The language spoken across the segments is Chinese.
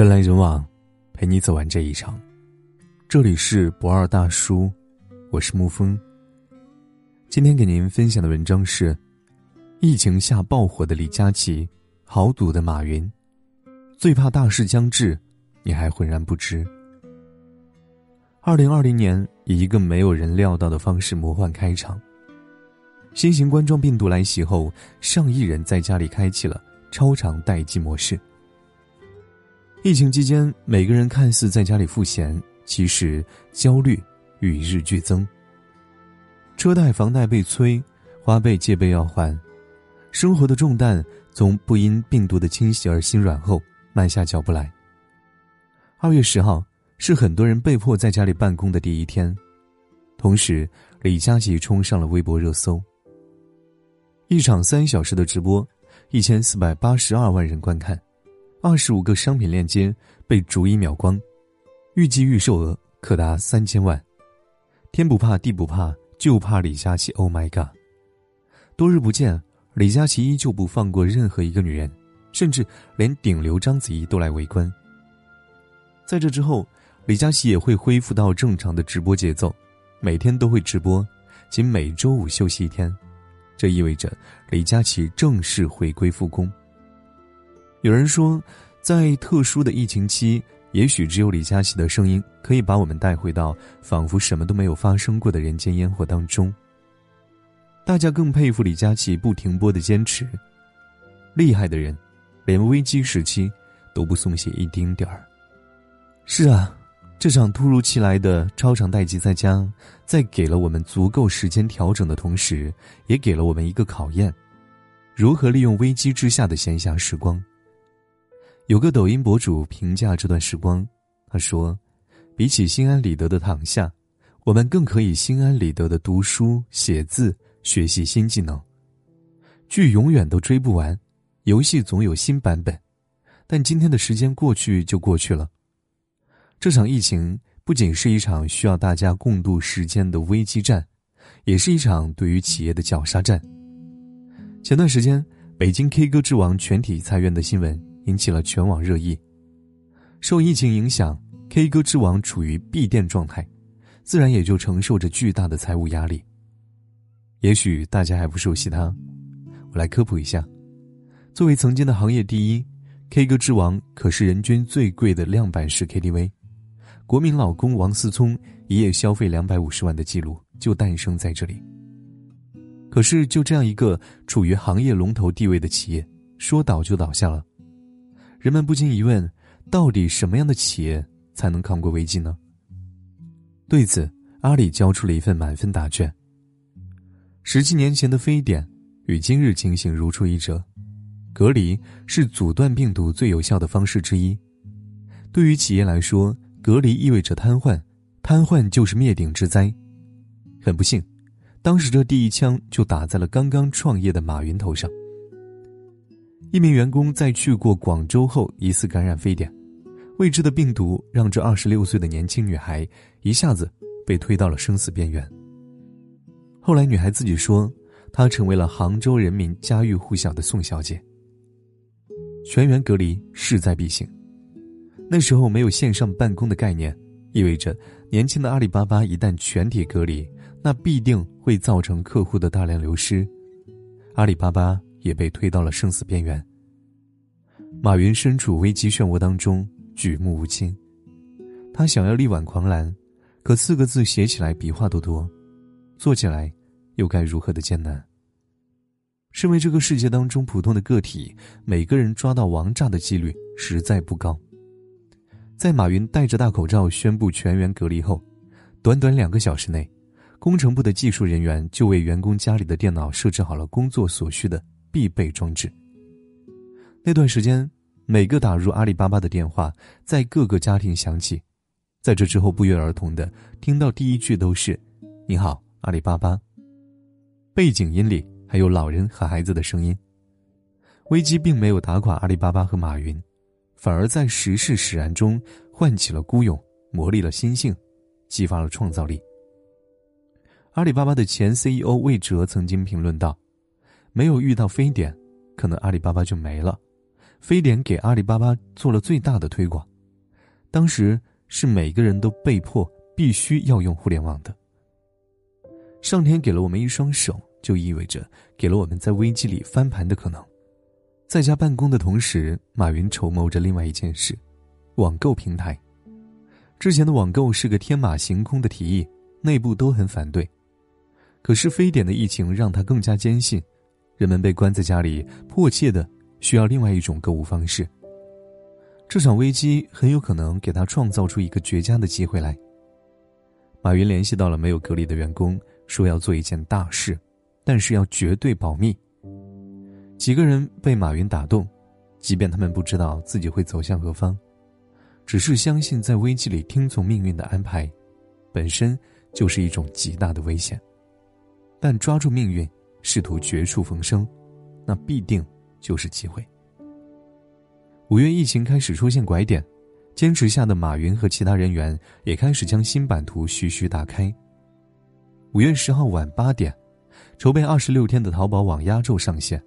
人来人往，陪你走完这一场。这里是不二大叔，我是沐风。今天给您分享的文章是：疫情下爆火的李佳琦，豪赌的马云，最怕大势将至，你还浑然不知。二零二零年以一个没有人料到的方式魔幻开场。新型冠状病毒来袭后，上亿人在家里开启了超长待机模式。疫情期间，每个人看似在家里赋闲，其实焦虑与日俱增。车贷、房贷被催，花呗借呗要还，生活的重担从不因病毒的侵袭而心软后慢下脚步来。二月十号是很多人被迫在家里办公的第一天，同时李佳琦冲上了微博热搜。一场三小时的直播，一千四百八十二万人观看，二十五个商品链接被逐一秒光，预计预售额可达三千万。天不怕地不怕，就怕李佳琦。Oh my god！多日不见，李佳琦依旧不放过任何一个女人，甚至连顶流章子怡都来围观。在这之后，李佳琦也会恢复到正常的直播节奏，每天都会直播，仅每周五休息一天。这意味着李佳琦正式回归复工。有人说，在特殊的疫情期，也许只有李佳琦的声音可以把我们带回到仿佛什么都没有发生过的人间烟火当中。大家更佩服李佳琦不停播的坚持。厉害的人，连危机时期都不松懈一丁点儿。是啊。这场突如其来的超长待机在家，在给了我们足够时间调整的同时，也给了我们一个考验：如何利用危机之下的闲暇时光。有个抖音博主评价这段时光，他说：“比起心安理得的躺下，我们更可以心安理得的读书、写字、学习新技能。剧永远都追不完，游戏总有新版本，但今天的时间过去就过去了。”这场疫情不仅是一场需要大家共度时间的危机战，也是一场对于企业的绞杀战。前段时间，北京 K 歌之王全体裁员的新闻引起了全网热议。受疫情影响，K 歌之王处于闭店状态，自然也就承受着巨大的财务压力。也许大家还不熟悉他，我来科普一下：作为曾经的行业第一，K 歌之王可是人均最贵的量版式 KTV。国民老公王思聪一夜消费两百五十万的记录就诞生在这里。可是，就这样一个处于行业龙头地位的企业，说倒就倒下了。人们不禁疑问：到底什么样的企业才能扛过危机呢？对此，阿里交出了一份满分答卷。十七年前的非典与今日情形如出一辙，隔离是阻断病毒最有效的方式之一。对于企业来说，隔离意味着瘫痪，瘫痪就是灭顶之灾。很不幸，当时这第一枪就打在了刚刚创业的马云头上。一名员工在去过广州后疑似感染非典，未知的病毒让这二十六岁的年轻女孩一下子被推到了生死边缘。后来，女孩自己说，她成为了杭州人民家喻户晓的宋小姐。全员隔离势在必行。那时候没有线上办公的概念，意味着年轻的阿里巴巴一旦全体隔离，那必定会造成客户的大量流失，阿里巴巴也被推到了生死边缘。马云身处危机漩涡当中，举目无亲，他想要力挽狂澜，可四个字写起来比画都多，做起来又该如何的艰难？身为这个世界当中普通的个体，每个人抓到王炸的几率实在不高。在马云戴着大口罩宣布全员隔离后，短短两个小时内，工程部的技术人员就为员工家里的电脑设置好了工作所需的必备装置。那段时间，每个打入阿里巴巴的电话在各个家庭响起，在这之后不约而同的听到第一句都是“你好，阿里巴巴”。背景音里还有老人和孩子的声音。危机并没有打垮阿里巴巴和马云。反而在时势使然中唤起了孤勇，磨砺了心性，激发了创造力。阿里巴巴的前 CEO 魏哲曾经评论道：“没有遇到非典，可能阿里巴巴就没了。非典给阿里巴巴做了最大的推广，当时是每个人都被迫必须要用互联网的。上天给了我们一双手，就意味着给了我们在危机里翻盘的可能。在家办公的同时，马云筹谋着另外一件事：网购平台。之前的网购是个天马行空的提议，内部都很反对。可是非典的疫情让他更加坚信，人们被关在家里，迫切的需要另外一种购物方式。这场危机很有可能给他创造出一个绝佳的机会来。马云联系到了没有隔离的员工，说要做一件大事，但是要绝对保密。几个人被马云打动，即便他们不知道自己会走向何方，只是相信在危机里听从命运的安排，本身就是一种极大的危险。但抓住命运，试图绝处逢生，那必定就是机会。五月疫情开始出现拐点，坚持下的马云和其他人员也开始将新版图徐徐打开。五月十号晚八点，筹备二十六天的淘宝网压轴上线。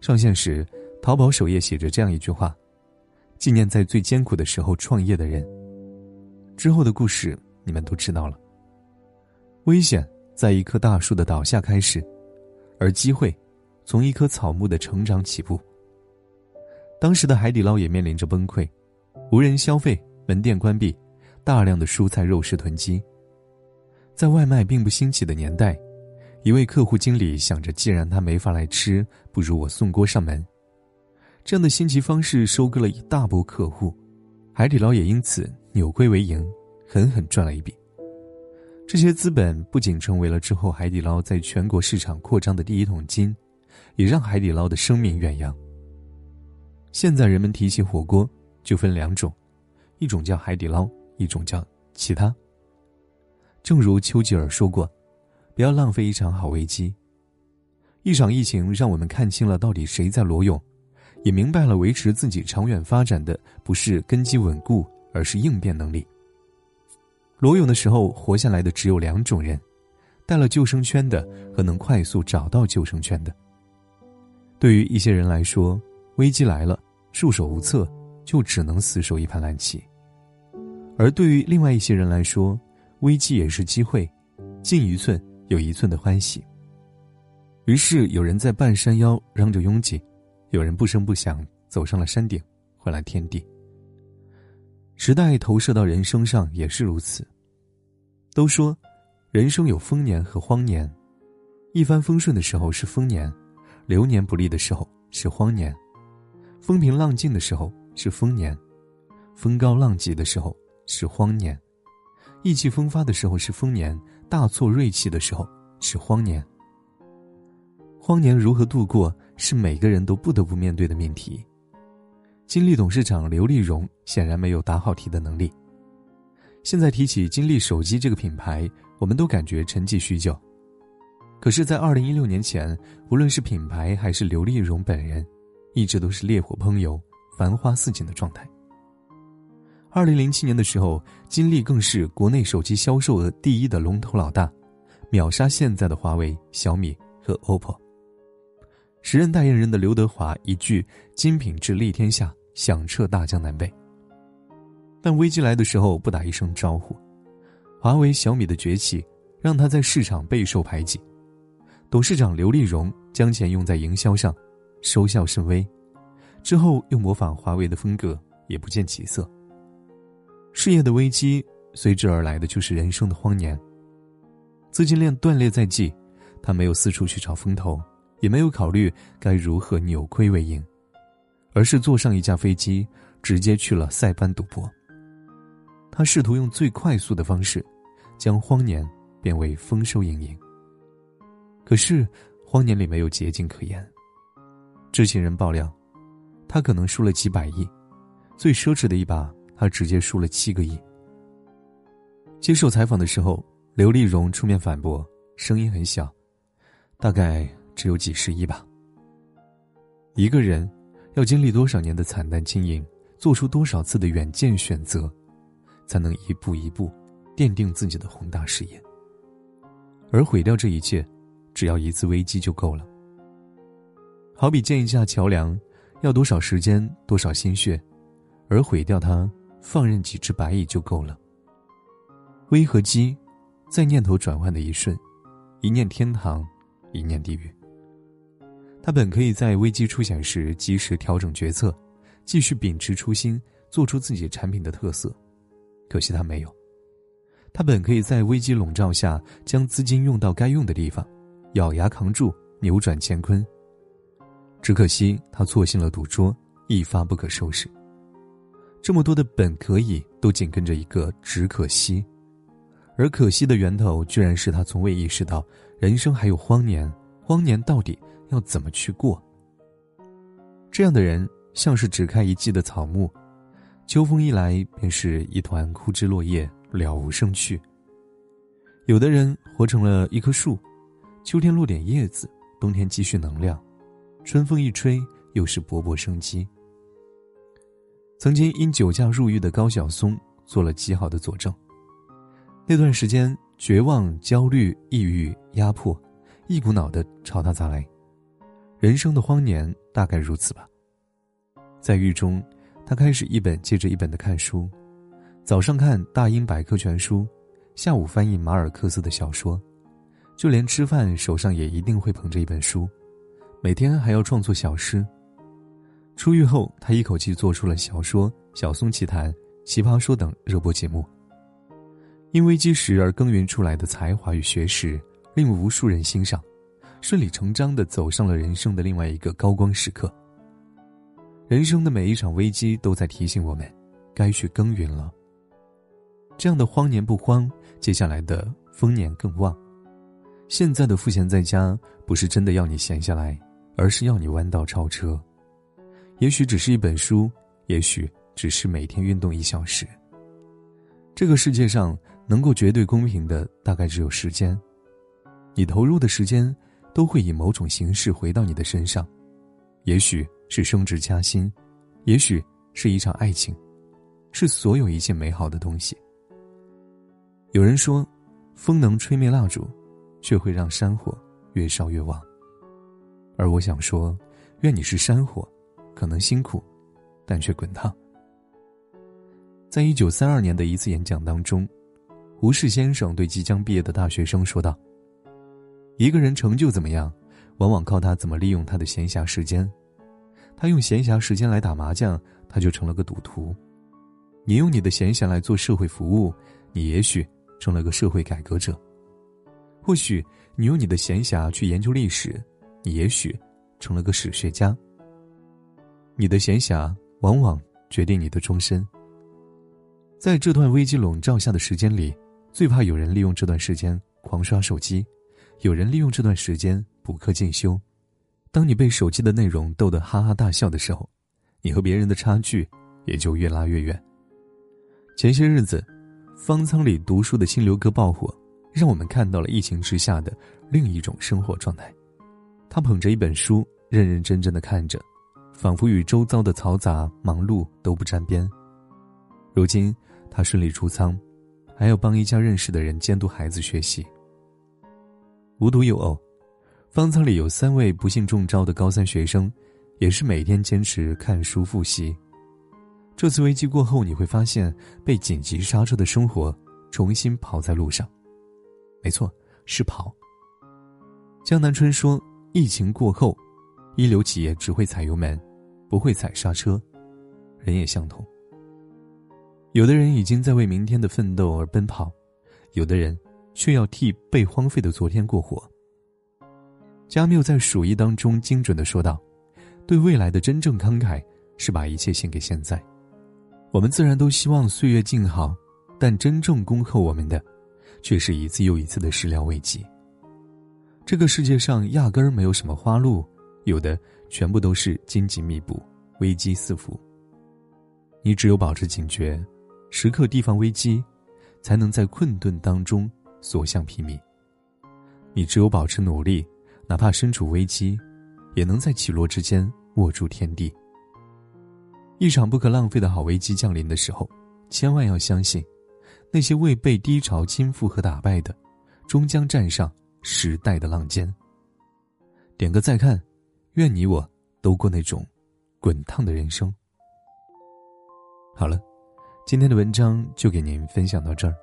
上线时，淘宝首页写着这样一句话：“纪念在最艰苦的时候创业的人。”之后的故事你们都知道了。危险在一棵大树的倒下开始，而机会从一棵草木的成长起步。当时的海底捞也面临着崩溃，无人消费，门店关闭，大量的蔬菜肉食囤积。在外卖并不兴起的年代。一位客户经理想着，既然他没法来吃，不如我送锅上门。这样的新奇方式收割了一大波客户，海底捞也因此扭亏为盈，狠狠赚了一笔。这些资本不仅成为了之后海底捞在全国市场扩张的第一桶金，也让海底捞的声名远扬。现在人们提起火锅就分两种，一种叫海底捞，一种叫其他。正如丘吉尔说过。不要浪费一场好危机。一场疫情让我们看清了到底谁在裸泳，也明白了维持自己长远发展的不是根基稳固，而是应变能力。裸泳的时候活下来的只有两种人：带了救生圈的和能快速找到救生圈的。对于一些人来说，危机来了，束手无策，就只能死守一盘烂棋；而对于另外一些人来说，危机也是机会，进一寸。有一寸的欢喜。于是有人在半山腰嚷着拥挤，有人不声不响走上了山顶，换来天地。时代投射到人生上也是如此。都说，人生有丰年和荒年，一帆风顺的时候是丰年，流年不利的时候是荒年，风平浪静的时候是丰年，风高浪急的时候是荒年，意气风发的时候是丰年。大挫锐气的时候是荒年。荒年如何度过，是每个人都不得不面对的命题。金立董事长刘立荣显然没有答好题的能力。现在提起金立手机这个品牌，我们都感觉沉寂许久。可是，在二零一六年前，无论是品牌还是刘立荣本人，一直都是烈火烹油、繁花似锦的状态。二零零七年的时候，金立更是国内手机销售额第一的龙头老大，秒杀现在的华为、小米和 OPPO。时任代言人的刘德华一句“金品质立天下”，响彻大江南北。但危机来的时候不打一声招呼，华为、小米的崛起让他在市场备受排挤。董事长刘立荣将钱用在营销上，收效甚微，之后又模仿华为的风格，也不见起色。事业的危机随之而来的就是人生的荒年。资金链断裂在即，他没有四处去找风投，也没有考虑该如何扭亏为盈，而是坐上一架飞机，直接去了塞班赌博。他试图用最快速的方式，将荒年变为丰收盈盈。可是，荒年里没有捷径可言。知情人爆料，他可能输了几百亿，最奢侈的一把。他直接输了七个亿。接受采访的时候，刘丽荣出面反驳，声音很小，大概只有几十亿吧。一个人要经历多少年的惨淡经营，做出多少次的远见选择，才能一步一步奠定自己的宏大事业？而毁掉这一切，只要一次危机就够了。好比建一架桥梁，要多少时间，多少心血，而毁掉它。放任几只白蚁就够了。危和机，在念头转换的一瞬，一念天堂，一念地狱。他本可以在危机出现时及时调整决策，继续秉持初心，做出自己产品的特色。可惜他没有。他本可以在危机笼罩下将资金用到该用的地方，咬牙扛住，扭转乾坤。只可惜他错信了赌桌，一发不可收拾。这么多的本可以，都紧跟着一个只可惜。而可惜的源头，居然是他从未意识到人生还有荒年，荒年到底。要怎么去过？这样的人像是只开一季的草木，秋风一来便是一团枯枝落叶，了无生趣。有的人活成了一棵树，秋天落点叶子，冬天积蓄能量，春风一吹又是勃勃生机。曾经因酒驾入狱的高晓松做了极好的佐证。那段时间，绝望、焦虑、抑郁、压迫，一股脑的朝他砸来。人生的荒年大概如此吧。在狱中，他开始一本接着一本的看书，早上看《大英百科全书》，下午翻译马尔克斯的小说，就连吃饭手上也一定会捧着一本书，每天还要创作小诗。出狱后，他一口气做出了小说《小松奇谈》《奇葩说》等热播节目。因危机时而耕耘出来的才华与学识，令无数人欣赏。顺理成章的走上了人生的另外一个高光时刻。人生的每一场危机都在提醒我们，该去耕耘了。这样的荒年不荒，接下来的丰年更旺。现在的赋闲在家，不是真的要你闲下来，而是要你弯道超车。也许只是一本书，也许只是每天运动一小时。这个世界上能够绝对公平的，大概只有时间。你投入的时间。都会以某种形式回到你的身上，也许是升职加薪，也许是一场爱情，是所有一切美好的东西。有人说，风能吹灭蜡烛，却会让山火越烧越旺。而我想说，愿你是山火，可能辛苦，但却滚烫。在一九三二年的一次演讲当中，胡适先生对即将毕业的大学生说道。一个人成就怎么样，往往靠他怎么利用他的闲暇时间。他用闲暇时间来打麻将，他就成了个赌徒；你用你的闲暇来做社会服务，你也许成了个社会改革者；或许你用你的闲暇去研究历史，你也许成了个史学家。你的闲暇往往决定你的终身。在这段危机笼罩下的时间里，最怕有人利用这段时间狂刷手机。有人利用这段时间补课进修，当你被手机的内容逗得哈哈大笑的时候，你和别人的差距也就越拉越远。前些日子，方舱里读书的清流哥爆火，让我们看到了疫情之下的另一种生活状态。他捧着一本书，认认真真的看着，仿佛与周遭的嘈杂忙碌都不沾边。如今，他顺利出舱，还要帮一家认识的人监督孩子学习。无独有偶，方舱里有三位不幸中招的高三学生，也是每天坚持看书复习。这次危机过后，你会发现被紧急刹车的生活重新跑在路上。没错，是跑。江南春说：“疫情过后，一流企业只会踩油门，不会踩刹车。”人也相同。有的人已经在为明天的奋斗而奔跑，有的人。却要替被荒废的昨天过活。加缪在《鼠疫》当中精准的说道：“对未来的真正慷慨，是把一切献给现在。”我们自然都希望岁月静好，但真正恭候我们的，却是一次又一次的始料未及。这个世界上压根儿没有什么花路，有的全部都是荆棘密布、危机四伏。你只有保持警觉，时刻提防危机，才能在困顿当中。所向披靡。你只有保持努力，哪怕身处危机，也能在起落之间握住天地。一场不可浪费的好危机降临的时候，千万要相信，那些未被低潮倾覆和打败的，终将站上时代的浪尖。点个再看，愿你我都过那种滚烫的人生。好了。今天的文章就给您分享到这儿。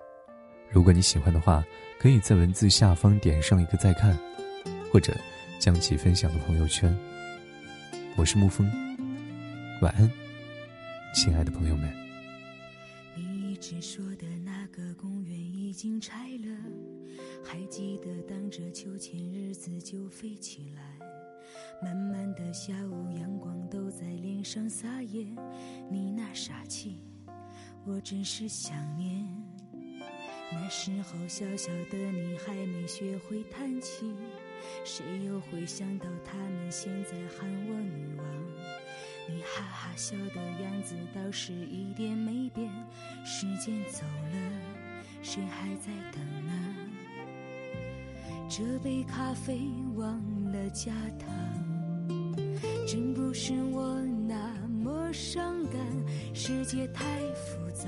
如果你喜欢的话，可以在文字下方点上一个再看，或者将其分享到朋友圈。我是沐风，晚安，亲爱的朋友们。你一直说的那个公园已经拆了，还记得当着秋千日子就飞起来。慢慢的下午阳光都在脸上撒野，你那傻气，我真是想念。那时候小小的你还没学会弹琴，谁又会想到他们现在喊我女王？你哈哈笑的样子倒是一点没变。时间走了，谁还在等呢？这杯咖啡忘了加糖，真不是我那么伤感。世界太复杂。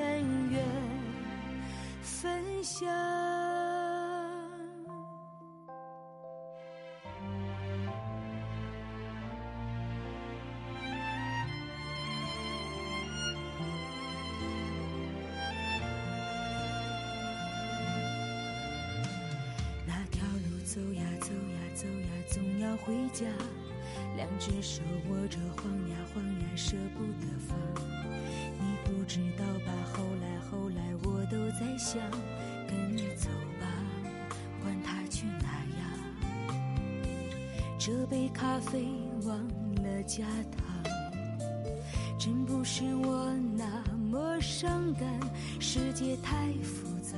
想，跟你走吧，管他去哪呀。这杯咖啡忘了加糖，真不是我那么伤感。世界太复杂。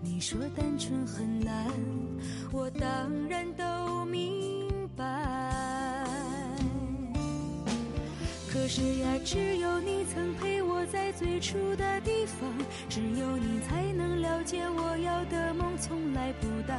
你说单纯很难，我当然都明白。可是呀，只有你曾陪我在最初的地方，只有了解我要的梦从来不大。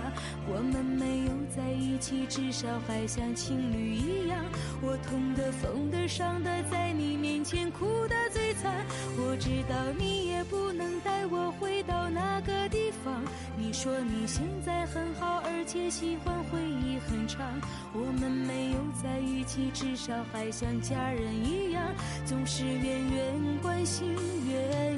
我们没有在一起，至少还像情侣一样。我痛的、疯的、伤的，在你面前哭得最惨。我知道你也不能带我回到那个地方。你说你现在很好，而且喜欢回忆很长。我们没有在一起，至少还像家人一样，总是远远关心，远